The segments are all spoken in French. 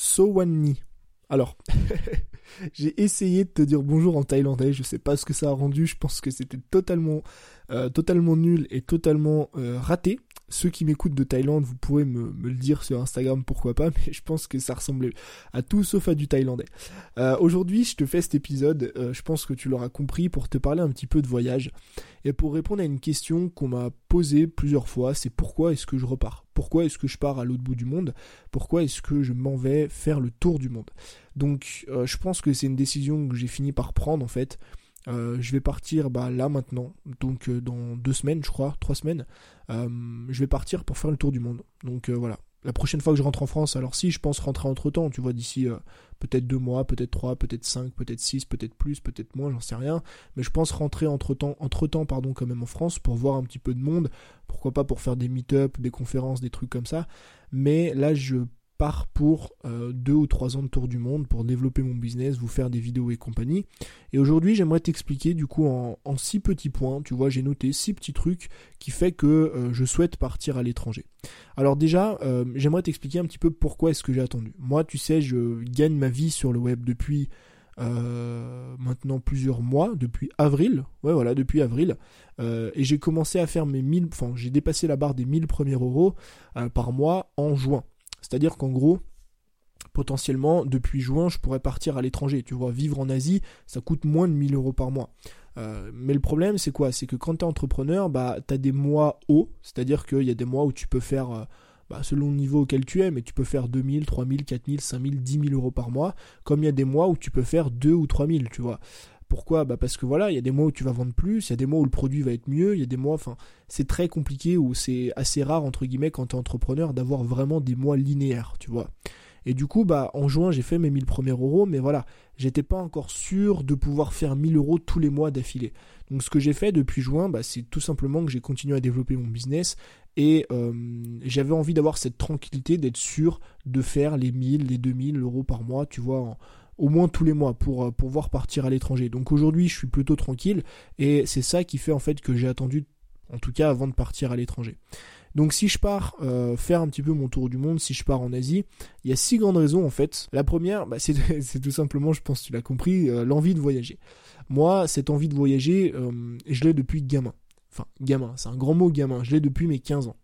Sowani. Alors, j'ai essayé de te dire bonjour en thaïlandais, je sais pas ce que ça a rendu, je pense que c'était totalement, euh, totalement nul et totalement euh, raté. Ceux qui m'écoutent de Thaïlande, vous pourrez me, le dire sur Instagram, pourquoi pas, mais je pense que ça ressemblait à tout sauf à du thaïlandais. Euh, aujourd'hui, je te fais cet épisode, je pense que tu l'auras compris, pour te parler un petit peu de voyage et pour répondre à une question qu'on m'a posée plusieurs fois, c'est pourquoi est-ce que je repars? Pourquoi est-ce que je pars à l'autre bout du monde? Pourquoi est-ce que je m'en vais faire le tour du monde? Donc, je pense que c'est une décision que j'ai fini par prendre en fait. Euh, je vais partir bah, là maintenant, donc euh, dans deux semaines, je crois, trois semaines. Euh, je vais partir pour faire le tour du monde. Donc voilà. La prochaine fois que je rentre en France, alors si je pense rentrer entre temps, tu vois, d'ici peut-être deux mois, peut-être trois, peut-être cinq, peut-être six, peut-être plus, peut-être moins, j'en sais rien. Mais je pense rentrer entre temps, entre temps, pardon, quand même en France pour voir un petit peu de monde. Pourquoi pas pour faire des meet-up, des conférences, des trucs comme ça. Mais là, je pars pour euh, deux ou trois ans de tour du monde pour développer mon business, vous faire des vidéos et compagnie. Et aujourd'hui, j'aimerais t'expliquer du coup en, six petits points. Tu vois, j'ai noté six petits trucs qui fait que euh, je souhaite partir à l'étranger. Alors déjà, euh, j'aimerais t'expliquer un petit peu pourquoi est-ce que j'ai attendu. Moi, tu sais, je gagne ma vie sur le web depuis maintenant plusieurs mois, depuis avril, ouais voilà, depuis avril, et j'ai commencé à faire mes 1000, enfin j'ai dépassé la barre des 1000 premiers euros par mois en juin. C'est-à-dire qu'en gros, potentiellement, depuis juin, je pourrais partir à l'étranger. Tu vois, vivre en Asie, ça coûte moins de 1000 euros par mois. Euh, mais le problème, c'est quoi? C'est que quand tu es entrepreneur, bah, tu as des mois hauts, c'est-à-dire qu'il y a des mois où tu peux faire, euh, bah, selon le niveau auquel tu es, mais tu peux faire 2000, 3000, 4000, 5000, 10 000 euros par mois, comme il y a des mois où tu peux faire 2 ou 3000, tu vois. Pourquoi? Bah Parce que voilà, il y a des mois où tu vas vendre plus, il y a des mois où le produit va être mieux, il y a des mois, enfin, c'est très compliqué ou c'est assez rare, entre guillemets, quand tu es entrepreneur, d'avoir vraiment des mois linéaires, tu vois. Et du coup, bah, en juin, j'ai fait mes 1000 premiers euros, mais voilà, j'étais pas encore sûr de pouvoir faire 1000 euros tous les mois d'affilée. Donc, ce que j'ai fait depuis juin, bah, c'est tout simplement que j'ai continué à développer mon business et euh, j'avais envie d'avoir cette tranquillité, d'être sûr de faire les 1000, les 2000 euros par mois, tu vois, au moins tous les mois pour euh, pouvoir partir à l'étranger. Donc aujourd'hui, je suis plutôt tranquille et c'est ça qui fait en fait que j'ai attendu, en tout cas avant de partir à l'étranger. Donc si je pars euh, faire un petit peu mon tour du monde, si je pars en Asie, il y a six grandes raisons en fait. La première, bah, c'est tout simplement, je pense que tu l'as compris, euh, l'envie de voyager. Moi, cette envie de voyager, je l'ai depuis gamin. Enfin, gamin, c'est un grand mot gamin, je l'ai depuis mes 15 ans.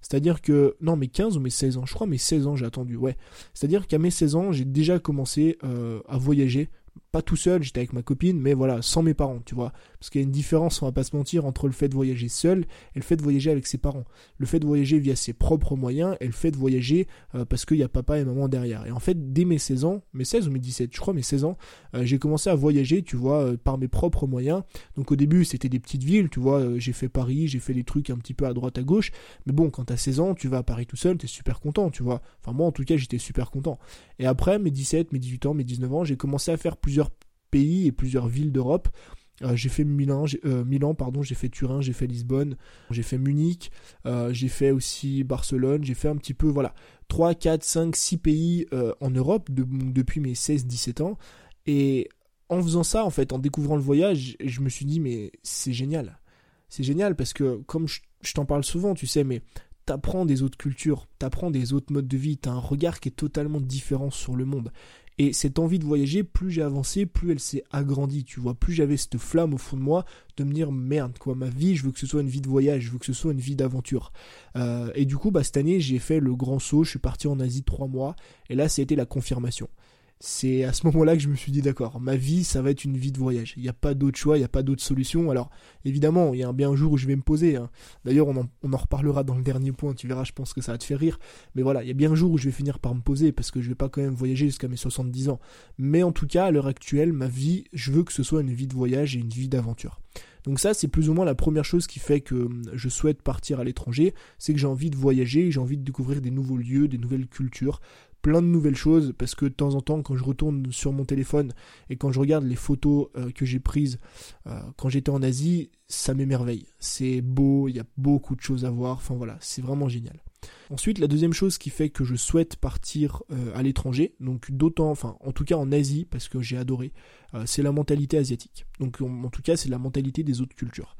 C'est-à-dire que, non, mes 15 ou mes 16 ans, je crois mes 16 ans j'ai attendu, ouais. C'est-à-dire qu'à mes 16 ans, j'ai déjà commencé euh, à voyager pas tout seul, j'étais avec ma copine, mais voilà, sans mes parents, tu vois. Parce qu'il y a une différence, on va pas se mentir, entre le fait de voyager seul et le fait de voyager avec ses parents. Le fait de voyager via ses propres moyens et le fait de voyager euh, parce qu'il y a papa et maman derrière. Et en fait, dès mes 16 ans, mes 16 ou mes 17, je crois mes 16 ans, euh, j'ai commencé à voyager, tu vois, euh, par mes propres moyens. Donc au début, c'était des petites villes, tu vois, j'ai fait Paris, j'ai fait des trucs un petit peu à droite à gauche. Mais bon, quand t'as 16 ans, tu vas à Paris tout seul, t'es super content, tu vois. Enfin, moi, en tout cas, j'étais super content. Et après, mes 17, mes 18 ans, mes 19 ans, j'ai commencé à faire plusieurs pays et plusieurs villes d'Europe. Euh, j'ai fait Milan, euh, Milan pardon, j'ai fait Turin, j'ai fait Lisbonne, j'ai fait Munich, euh, j'ai fait aussi Barcelone, j'ai fait un petit peu, voilà, 3, 4, 5, 6 pays en Europe depuis mes 16-17 ans. Et en faisant ça, en fait, en découvrant le voyage, je me suis dit, mais c'est génial. C'est génial parce que, comme je, je t'en parle souvent, tu sais, mais t'apprends des autres cultures, t'apprends des autres modes de vie, t'as un regard qui est totalement différent sur le monde. Et cette envie de voyager, plus j'ai avancé, plus elle s'est agrandie, tu vois. Plus j'avais cette flamme au fond de moi de me dire merde, quoi, ma vie, je veux que ce soit une vie de voyage, je veux que ce soit une vie d'aventure. Euh, et du coup, bah, cette année, j'ai fait le grand saut, je suis parti en Asie trois mois, et là, c'était la confirmation c'est à ce moment-là que je me suis dit d'accord, ma vie ça va être une vie de voyage. Il n'y a pas d'autre choix, il n'y a pas d'autre solution. Alors évidemment, il y a bien un jour où je vais me poser. Hein. D'ailleurs, on en, reparlera dans le dernier point. Tu verras, je pense que ça va te faire rire. Mais voilà, il y a bien un jour où je vais finir par me poser parce que je vais pas quand même voyager jusqu'à mes 70 ans. Mais en tout cas, à l'heure actuelle, ma vie, je veux que ce soit une vie de voyage et une vie d'aventure. Donc ça, c'est plus ou moins la première chose qui fait que hum, je souhaite partir à l'étranger, c'est que j'ai envie de voyager, j'ai envie de découvrir des nouveaux lieux, des nouvelles cultures, plein de nouvelles choses parce que de temps en temps quand je retourne sur mon téléphone et quand je regarde les photos euh, que j'ai prises euh, quand j'étais en Asie, ça m'émerveille. C'est beau, il y a beaucoup de choses à voir, enfin voilà, c'est vraiment génial. Ensuite, la deuxième chose qui fait que je souhaite partir euh, à l'étranger, donc d'autant, enfin en tout cas en Asie, parce que j'ai adoré, c'est la mentalité asiatique. Donc en, tout cas, c'est la mentalité des autres cultures.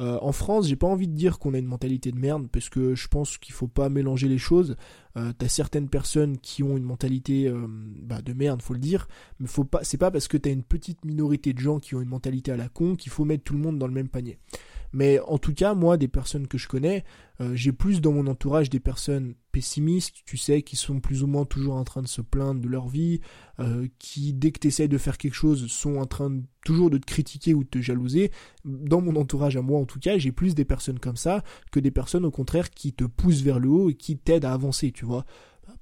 Euh, en France, j'ai pas envie de dire qu'on a une mentalité de merde, parce que je pense qu'il faut pas mélanger les choses. Euh, t'as certaines personnes qui ont une mentalité euh, bah, de merde, faut le dire, mais faut pas, c'est pas parce que t'as une petite minorité de gens qui ont une mentalité à la con qu'il faut mettre tout le monde dans le même panier. Mais en tout cas, moi, des personnes que je connais, euh, j'ai plus dans mon entourage des personnes pessimistes, tu sais, qui sont plus ou moins toujours en train de se plaindre de leur vie, euh, qui, dès que tu essaies de faire quelque chose, sont en train toujours de te critiquer ou de te jalouser. Dans mon entourage à moi, en tout cas, j'ai plus des personnes comme ça que des personnes, au contraire, qui te poussent vers le haut et qui t'aident à avancer, tu vois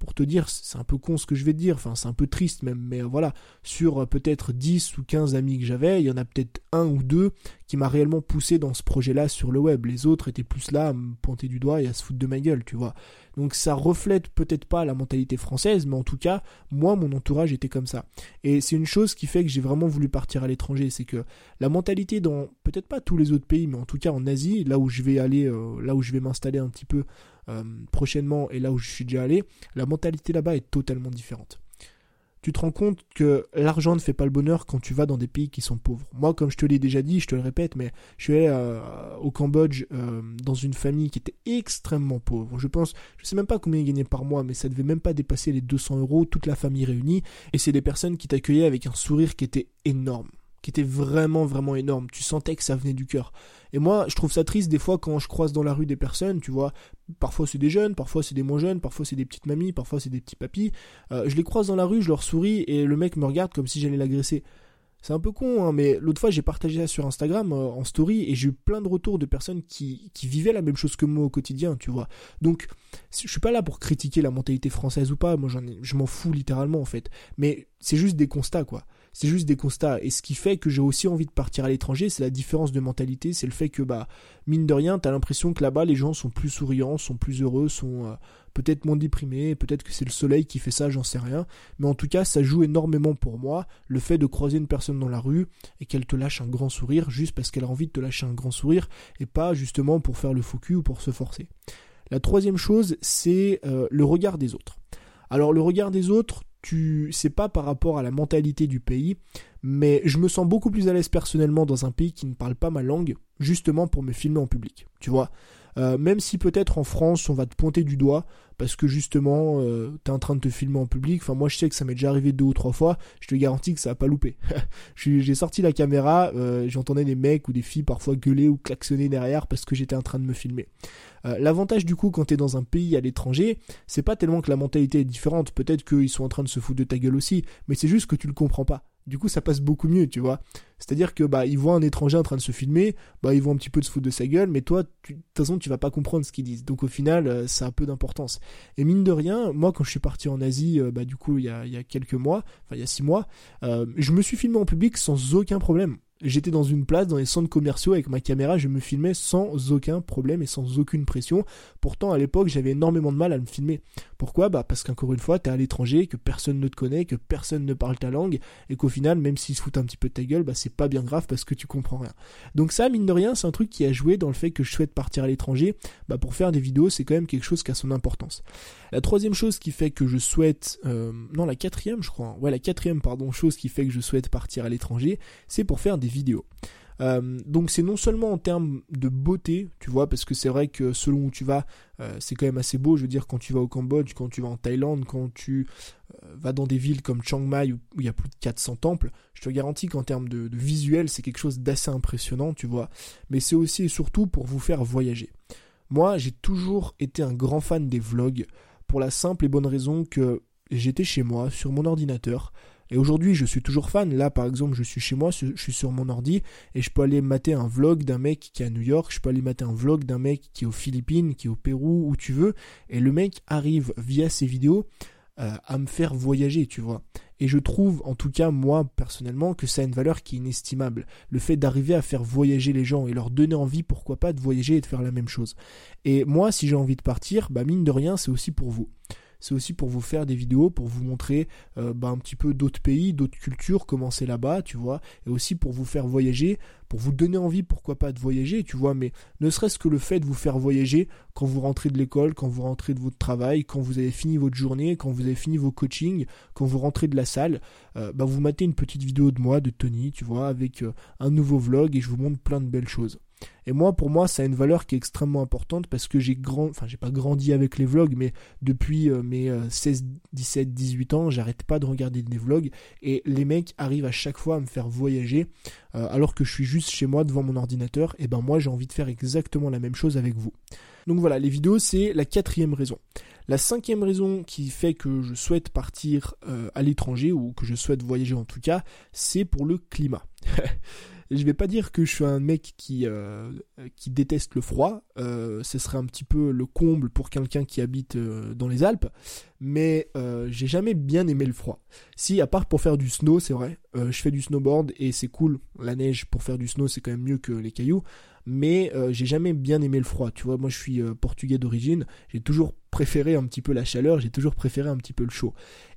pour te dire, c'est un peu con ce que je vais te dire, enfin c'est un peu triste même, mais voilà, sur euh, peut-être 10 ou 15 amis que j'avais, il y en a peut-être un ou deux qui m'a réellement poussé dans ce projet-là sur le web. Les autres étaient plus là à me pointer du doigt et à se foutre de ma gueule, tu vois. Donc ça reflète peut-être pas la mentalité française, mais en tout cas, moi, mon entourage était comme ça. Et c'est une chose qui fait que j'ai vraiment voulu partir à l'étranger, c'est que la mentalité dans peut-être pas tous les autres pays, mais en tout cas en Asie, là où je vais aller, euh, là où je vais m'installer un petit peu euh, prochainement et là où je suis déjà allé, la mentalité là-bas est totalement différente. Tu te rends compte que l'argent ne fait pas le bonheur quand tu vas dans des pays qui sont pauvres. Moi, comme je te l'ai déjà dit, je te le répète, mais je suis allé euh, au Cambodge euh, dans une famille qui était extrêmement pauvre. Je pense, je sais même pas combien ils gagnaient par mois, mais ça devait même pas dépasser les 200 euros, toute la famille réunie. Et c'est des personnes qui t'accueillaient avec un sourire qui était énorme qui était vraiment vraiment énorme. Tu sentais que ça venait du cœur. Et moi, je trouve ça triste des fois quand je croise dans la rue des personnes, tu vois. Parfois c'est des jeunes, parfois c'est des moins jeunes, parfois c'est des petites mamies, parfois c'est des petits papis. Euh, je les croise dans la rue, je leur souris et le mec me regarde comme si j'allais l'agresser. C'est un peu con, hein, mais l'autre fois j'ai partagé ça sur Instagram euh, en story et j'ai eu plein de retours de personnes qui, qui vivaient la même chose que moi au quotidien, tu vois. Donc, je suis pas là pour critiquer la mentalité française ou pas, moi je m'en fous littéralement en fait. Mais c'est juste des constats, quoi c'est juste des constats. Et ce qui fait que j'ai aussi envie de partir à l'étranger, c'est la différence de mentalité, c'est le fait que, bah, mine de rien, t'as l'impression que là-bas, les gens sont plus souriants, sont plus heureux, sont euh, peut-être moins déprimés, peut-être que c'est le soleil qui fait ça, j'en sais rien. Mais en tout cas, ça joue énormément pour moi, le fait de croiser une personne dans la rue et qu'elle te lâche un grand sourire juste parce qu'elle a envie de te lâcher un grand sourire et pas justement pour faire le faux ou pour se forcer. La troisième chose, c'est euh, le regard des autres. Alors le regard des autres, tu c'est pas par rapport à la mentalité du pays, mais je me sens beaucoup plus à l'aise personnellement dans un pays qui ne parle pas ma langue, justement pour me filmer en public. Tu vois, euh, même si peut-être en France on va te pointer du doigt parce que justement euh, t'es en train de te filmer en public. Enfin moi je sais que ça m'est déjà arrivé deux ou trois fois. Je te garantis que ça a pas loupé. j'ai sorti la caméra, euh, j'entendais des mecs ou des filles parfois gueuler ou klaxonner derrière parce que j'étais en train de me filmer. L'avantage du coup quand t'es dans un pays à l'étranger, c'est pas tellement que la mentalité est différente. Peut-être qu'ils sont en train de se foutre de ta gueule aussi, mais c'est juste que tu le comprends pas. Du coup, ça passe beaucoup mieux, tu vois. C'est-à-dire que bah ils voient un étranger en train de se filmer, bah ils vont un petit peu de se foutre de sa gueule, mais toi, de toute façon, tu vas pas comprendre ce qu'ils disent. Donc au final, euh, ça a un peu d'importance. Et mine de rien, moi quand je suis parti en Asie, euh, bah du coup il y a, y a quelques mois, enfin il y a six mois, euh, je me suis filmé en public sans aucun problème. J'étais dans une place, dans les centres commerciaux, avec ma caméra, je me filmais sans aucun problème et sans aucune pression. Pourtant, à l'époque, j'avais énormément de mal à me filmer. Pourquoi? Bah parce qu'encore une fois, t'es à l'étranger, que personne ne te connaît, que personne ne parle ta langue, et qu'au final, même s'ils se foutent un petit peu de ta gueule, bah c'est pas bien grave parce que tu comprends rien. Donc ça, mine de rien, c'est un truc qui a joué dans le fait que je souhaite partir à l'étranger. Bah pour faire des vidéos, c'est quand même quelque chose qui a son importance. La troisième chose qui fait que je souhaite, euh, non la quatrième, je crois, ouais la quatrième pardon chose qui fait que je souhaite partir à l'étranger, c'est pour faire des vidéos. Euh, donc c'est non seulement en termes de beauté, tu vois, parce que c'est vrai que selon où tu vas, euh, c'est quand même assez beau. Je veux dire, quand tu vas au Cambodge, quand tu vas en Thaïlande, quand tu euh, vas dans des villes comme Chiang Mai où il y a plus de 400 temples, je te garantis qu'en termes de, de visuel, c'est quelque chose d'assez impressionnant, tu vois. Mais c'est aussi et surtout pour vous faire voyager. Moi, j'ai toujours été un grand fan des vlogs, pour la simple et bonne raison que j'étais chez moi, sur mon ordinateur, et aujourd'hui, je suis toujours fan. Là, par exemple, je suis chez moi, je suis sur mon ordi et je peux aller mater un vlog d'un mec qui est à New York, je peux aller mater un vlog d'un mec qui est aux Philippines, qui est au Pérou, où tu veux. Et le mec arrive via ses vidéos euh, à me faire voyager, tu vois. Et je trouve, en tout cas, moi, personnellement, que ça a une valeur qui est inestimable. Le fait d'arriver à faire voyager les gens et leur donner envie, pourquoi pas, de voyager et de faire la même chose. Et moi, si j'ai envie de partir, bah, mine de rien, c'est aussi pour vous c'est aussi pour vous faire des vidéos, pour vous montrer euh, bah, un petit peu d'autres pays, d'autres cultures, comment c'est là-bas, tu vois, et aussi pour vous faire voyager, pour vous donner envie, pourquoi pas, de voyager, tu vois, mais ne serait-ce que le fait de vous faire voyager quand vous rentrez de l'école, quand vous rentrez de votre travail, quand vous avez fini votre journée, quand vous avez fini vos coachings, quand vous rentrez de la salle, euh, bah, vous matez une petite vidéo de moi, de Tony, tu vois, avec euh, un nouveau vlog et je vous montre plein de belles choses. Et moi, pour moi, ça a une valeur qui est extrêmement importante parce que j'ai grand, enfin, j'ai pas grandi avec les vlogs, mais depuis euh, mes 16, 17, 18 ans, j'arrête pas de regarder des vlogs et les mecs arrivent à chaque fois à me faire voyager euh, alors que je suis juste chez moi devant mon ordinateur. Et ben moi, j'ai envie de faire exactement la même chose avec vous. Donc voilà, les vidéos, c'est la quatrième raison. La cinquième raison qui fait que je souhaite partir euh, à l'étranger, ou que je souhaite voyager en tout cas, c'est pour le climat. je vais pas dire que je suis un mec qui, euh, qui déteste le froid, euh, ce serait un petit peu le comble pour quelqu'un qui habite euh, dans les Alpes, mais j'ai jamais bien aimé le froid. Si, à part pour faire du snow, c'est vrai, je fais du snowboard et c'est cool, la neige pour faire du snow c'est quand même mieux que les cailloux, mais j'ai jamais bien aimé le froid, tu vois, moi je suis portugais d'origine, j'ai toujours préféré un petit peu la chaleur, j'ai toujours préféré un petit peu le chaud.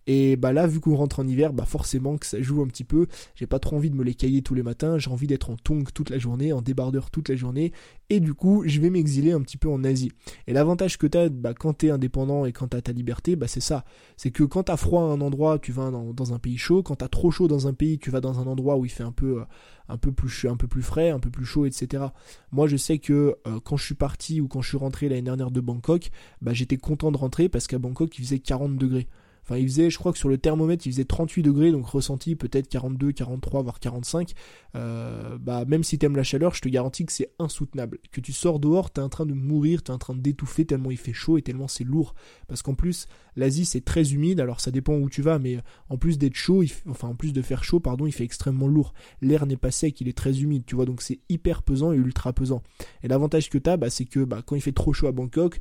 Et bah là, vu qu'on rentre en hiver, bah forcément que ça joue un petit peu. J'ai pas trop envie de me les cailler tous les matins. J'ai envie d'être en tongue toute la journée, en débardeur toute la journée. Et du coup, je vais m'exiler un petit peu en Asie. Et l'avantage que t'as, bah, quand t'es indépendant et quand t'as ta liberté, bah, c'est ça. C'est que quand t'as froid à un endroit, tu vas dans, un pays chaud. Quand t'as trop chaud dans un pays, tu vas dans un endroit où il fait un peu, euh, un peu plus, un peu plus frais, un peu plus chaud, etc. Moi, je sais que euh, quand je suis parti ou quand je suis rentré l'année dernière de Bangkok, bah, j'étais content de rentrer parce qu'à Bangkok, il faisait 40 degrés. Enfin, il faisait, je crois que sur le thermomètre, il faisait 38 degrés, donc ressenti peut-être 42, 43, voire 45. Euh, bah, même si t'aimes la chaleur, je te garantis que c'est insoutenable. Que tu sors dehors, t'es en train de mourir, t'es en train d'étouffer tellement il fait chaud et tellement c'est lourd. Parce qu'en plus, l'Asie c'est très humide, alors ça dépend où tu vas, mais en plus d'être chaud, enfin en plus de faire chaud, pardon, il fait extrêmement lourd. L'air n'est pas sec, il est très humide, tu vois, donc c'est hyper pesant et ultra pesant. Et l'avantage que t'as, bah, c'est que bah, quand il fait trop chaud à Bangkok,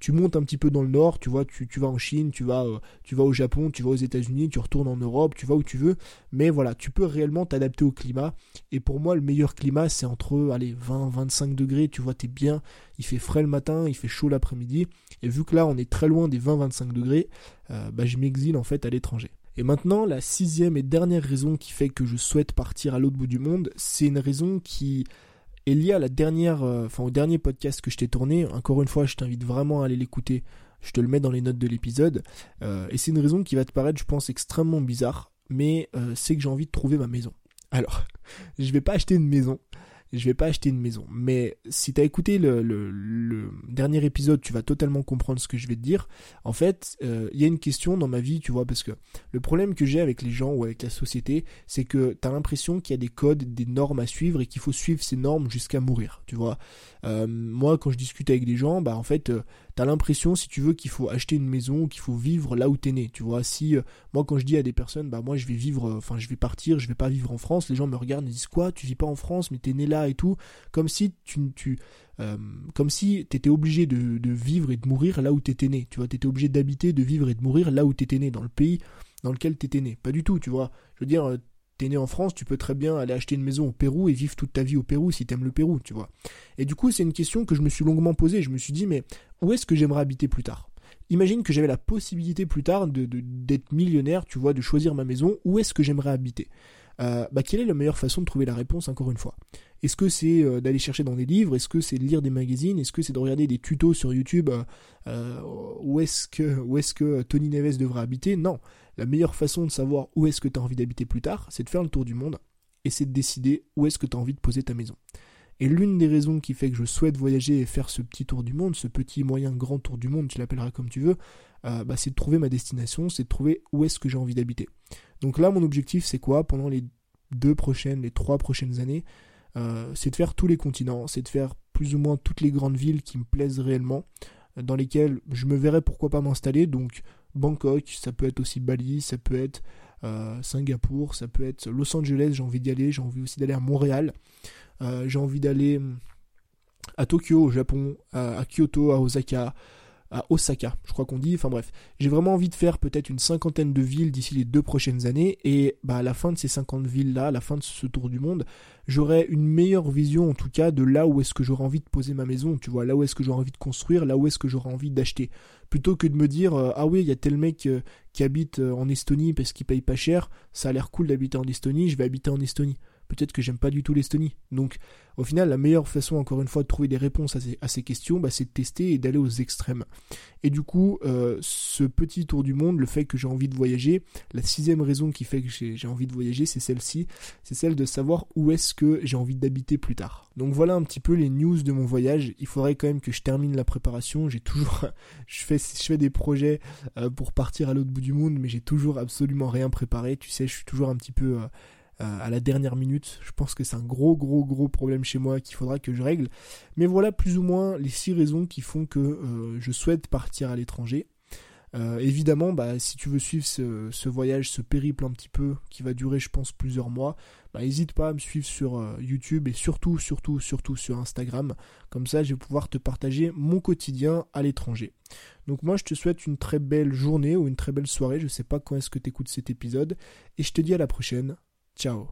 tu montes un petit peu dans le nord, tu vois, tu, vas en Chine, tu vas, euh, tu vas au Japon, tu vas aux États-Unis, tu retournes en Europe, tu vas où tu veux, mais voilà, tu peux réellement t'adapter au climat. Et pour moi, le meilleur climat, c'est entre allez, 20-25 degrés, tu vois, t'es bien, il fait frais le matin, il fait chaud l'après-midi, et vu que là, on est très loin des 20-25 degrés, euh, bah, je m'exile en fait à l'étranger. Et maintenant, la sixième et dernière raison qui fait que je souhaite partir à l'autre bout du monde, c'est une raison qui et lié à la dernière, euh, enfin au dernier podcast que je t'ai tourné, encore une fois, je t'invite vraiment à aller l'écouter. Je te le mets dans les notes de l'épisode. Euh, et c'est une raison qui va te paraître, je pense, extrêmement bizarre, mais euh, c'est que j'ai envie de trouver ma maison. Alors, je vais pas acheter une maison, je vais pas acheter une maison. Mais si tu as écouté le, dernier épisode, tu vas totalement comprendre ce que je vais te dire. En fait, euh, il y a une question dans ma vie, tu vois, parce que le problème que j'ai avec les gens ou avec la société, c'est que tu as l'impression qu'il y a des codes, des normes à suivre et qu'il faut suivre ces normes jusqu'à mourir, tu vois. Euh, moi, quand je discute avec des gens, bah en fait, euh, t'as l'impression, si tu veux, qu'il faut acheter une maison, qu'il faut vivre là où t'es né. Tu vois, si moi, quand je dis à des personnes, bah moi, je vais vivre, enfin, je vais partir, je vais pas vivre en France, les gens me regardent et disent quoi, tu vis pas en France, mais t'es né là et tout, comme si tu, tu comme si t'étais obligé de, de, vivre et de mourir là où t'étais né. Tu vois, t'étais obligé d'habiter, de vivre et de mourir là où t'étais né, dans le pays dans lequel t'étais né. Pas du tout, tu vois. Je veux dire, t'es né en France, tu peux très bien aller acheter une maison au Pérou et vivre toute ta vie au Pérou si t'aimes le Pérou, tu vois. Et du coup, c'est une question que je me suis longuement posée. Je me suis dit, mais où est-ce que j'aimerais habiter plus tard? Imagine que j'avais la possibilité plus tard de, d'être millionnaire, tu vois, de choisir ma maison. Où est-ce que j'aimerais habiter? Euh, bah, quelle est la meilleure façon de trouver la réponse encore une fois? Est-ce que c'est euh, d'aller chercher dans des livres? Est-ce que c'est de lire des magazines? Est-ce que c'est de regarder des tutos sur YouTube euh, Où est-ce que, Tony Neves devrait habiter? Non. La meilleure façon de savoir où est-ce que tu as envie d'habiter plus tard, c'est de faire le tour du monde et c'est de décider où est-ce que tu as envie de poser ta maison. Et l'une des raisons qui fait que je souhaite voyager et faire ce petit tour du monde, ce petit moyen grand tour du monde, tu l'appelleras comme tu veux, bah, c'est de trouver ma destination, c'est de trouver où est-ce que j'ai envie d'habiter. Donc là, mon objectif, c'est quoi pendant les deux prochaines, les trois prochaines années euh, C'est de faire tous les continents, c'est de faire plus ou moins toutes les grandes villes qui me plaisent réellement, dans lesquelles je me verrais pourquoi pas m'installer. Donc Bangkok, ça peut être aussi Bali, ça peut être euh, Singapour, ça peut être Los Angeles, j'ai envie d'y aller, j'ai envie aussi d'aller à Montréal, euh, j'ai envie d'aller hum, à Tokyo, au Japon, à Kyoto, à Osaka, à Osaka, je crois qu'on dit. Enfin bref, j'ai vraiment envie de faire peut-être une cinquantaine de villes d'ici les deux prochaines années. Et bah, à la fin de ces 50 villes-là, à la fin de ce tour du monde, j'aurai une meilleure vision en tout cas de là où est-ce que j'aurai envie de poser ma maison. Tu vois, là où est-ce que j'aurai envie de construire, là où est-ce que j'aurai envie d'acheter. Plutôt que de me dire, euh, ah oui, il y a tel mec euh, qui habite euh, en Estonie parce qu'il paye pas cher, ça a l'air cool d'habiter en Estonie, je vais habiter en Estonie. Peut-être que j'aime pas du tout l'Estonie. Donc au final, la meilleure façon, encore une fois, de trouver des réponses à ces, questions, bah, c'est de tester et d'aller aux extrêmes. Et du coup, euh, ce petit tour du monde, le fait que j'ai envie de voyager, la sixième raison qui fait que j'ai envie de voyager, c'est celle-ci, c'est celle de savoir où est-ce que j'ai envie d'habiter plus tard. Donc voilà un petit peu les news de mon voyage. Il faudrait quand même que je termine la préparation. J'ai toujours, je fais, je fais des projets euh, pour partir à l'autre bout du monde, mais j'ai toujours absolument rien préparé. Tu sais, je suis toujours un petit peu euh, à la dernière minute. Je pense que c'est un gros gros gros problème chez moi qu'il faudra que je règle. Mais voilà plus ou moins les six raisons qui font que euh, je souhaite partir à l'étranger. Euh, évidemment, bah, si tu veux suivre ce, voyage, ce périple un petit peu, qui va durer, je pense, plusieurs mois, bah, n'hésite pas à me suivre sur YouTube et surtout, surtout, surtout sur Instagram. Comme ça, je vais pouvoir te partager mon quotidien à l'étranger. Donc moi, je te souhaite une très belle journée ou une très belle soirée. Je sais pas quand est-ce que tu écoutes cet épisode. Et je te dis à la prochaine. 叫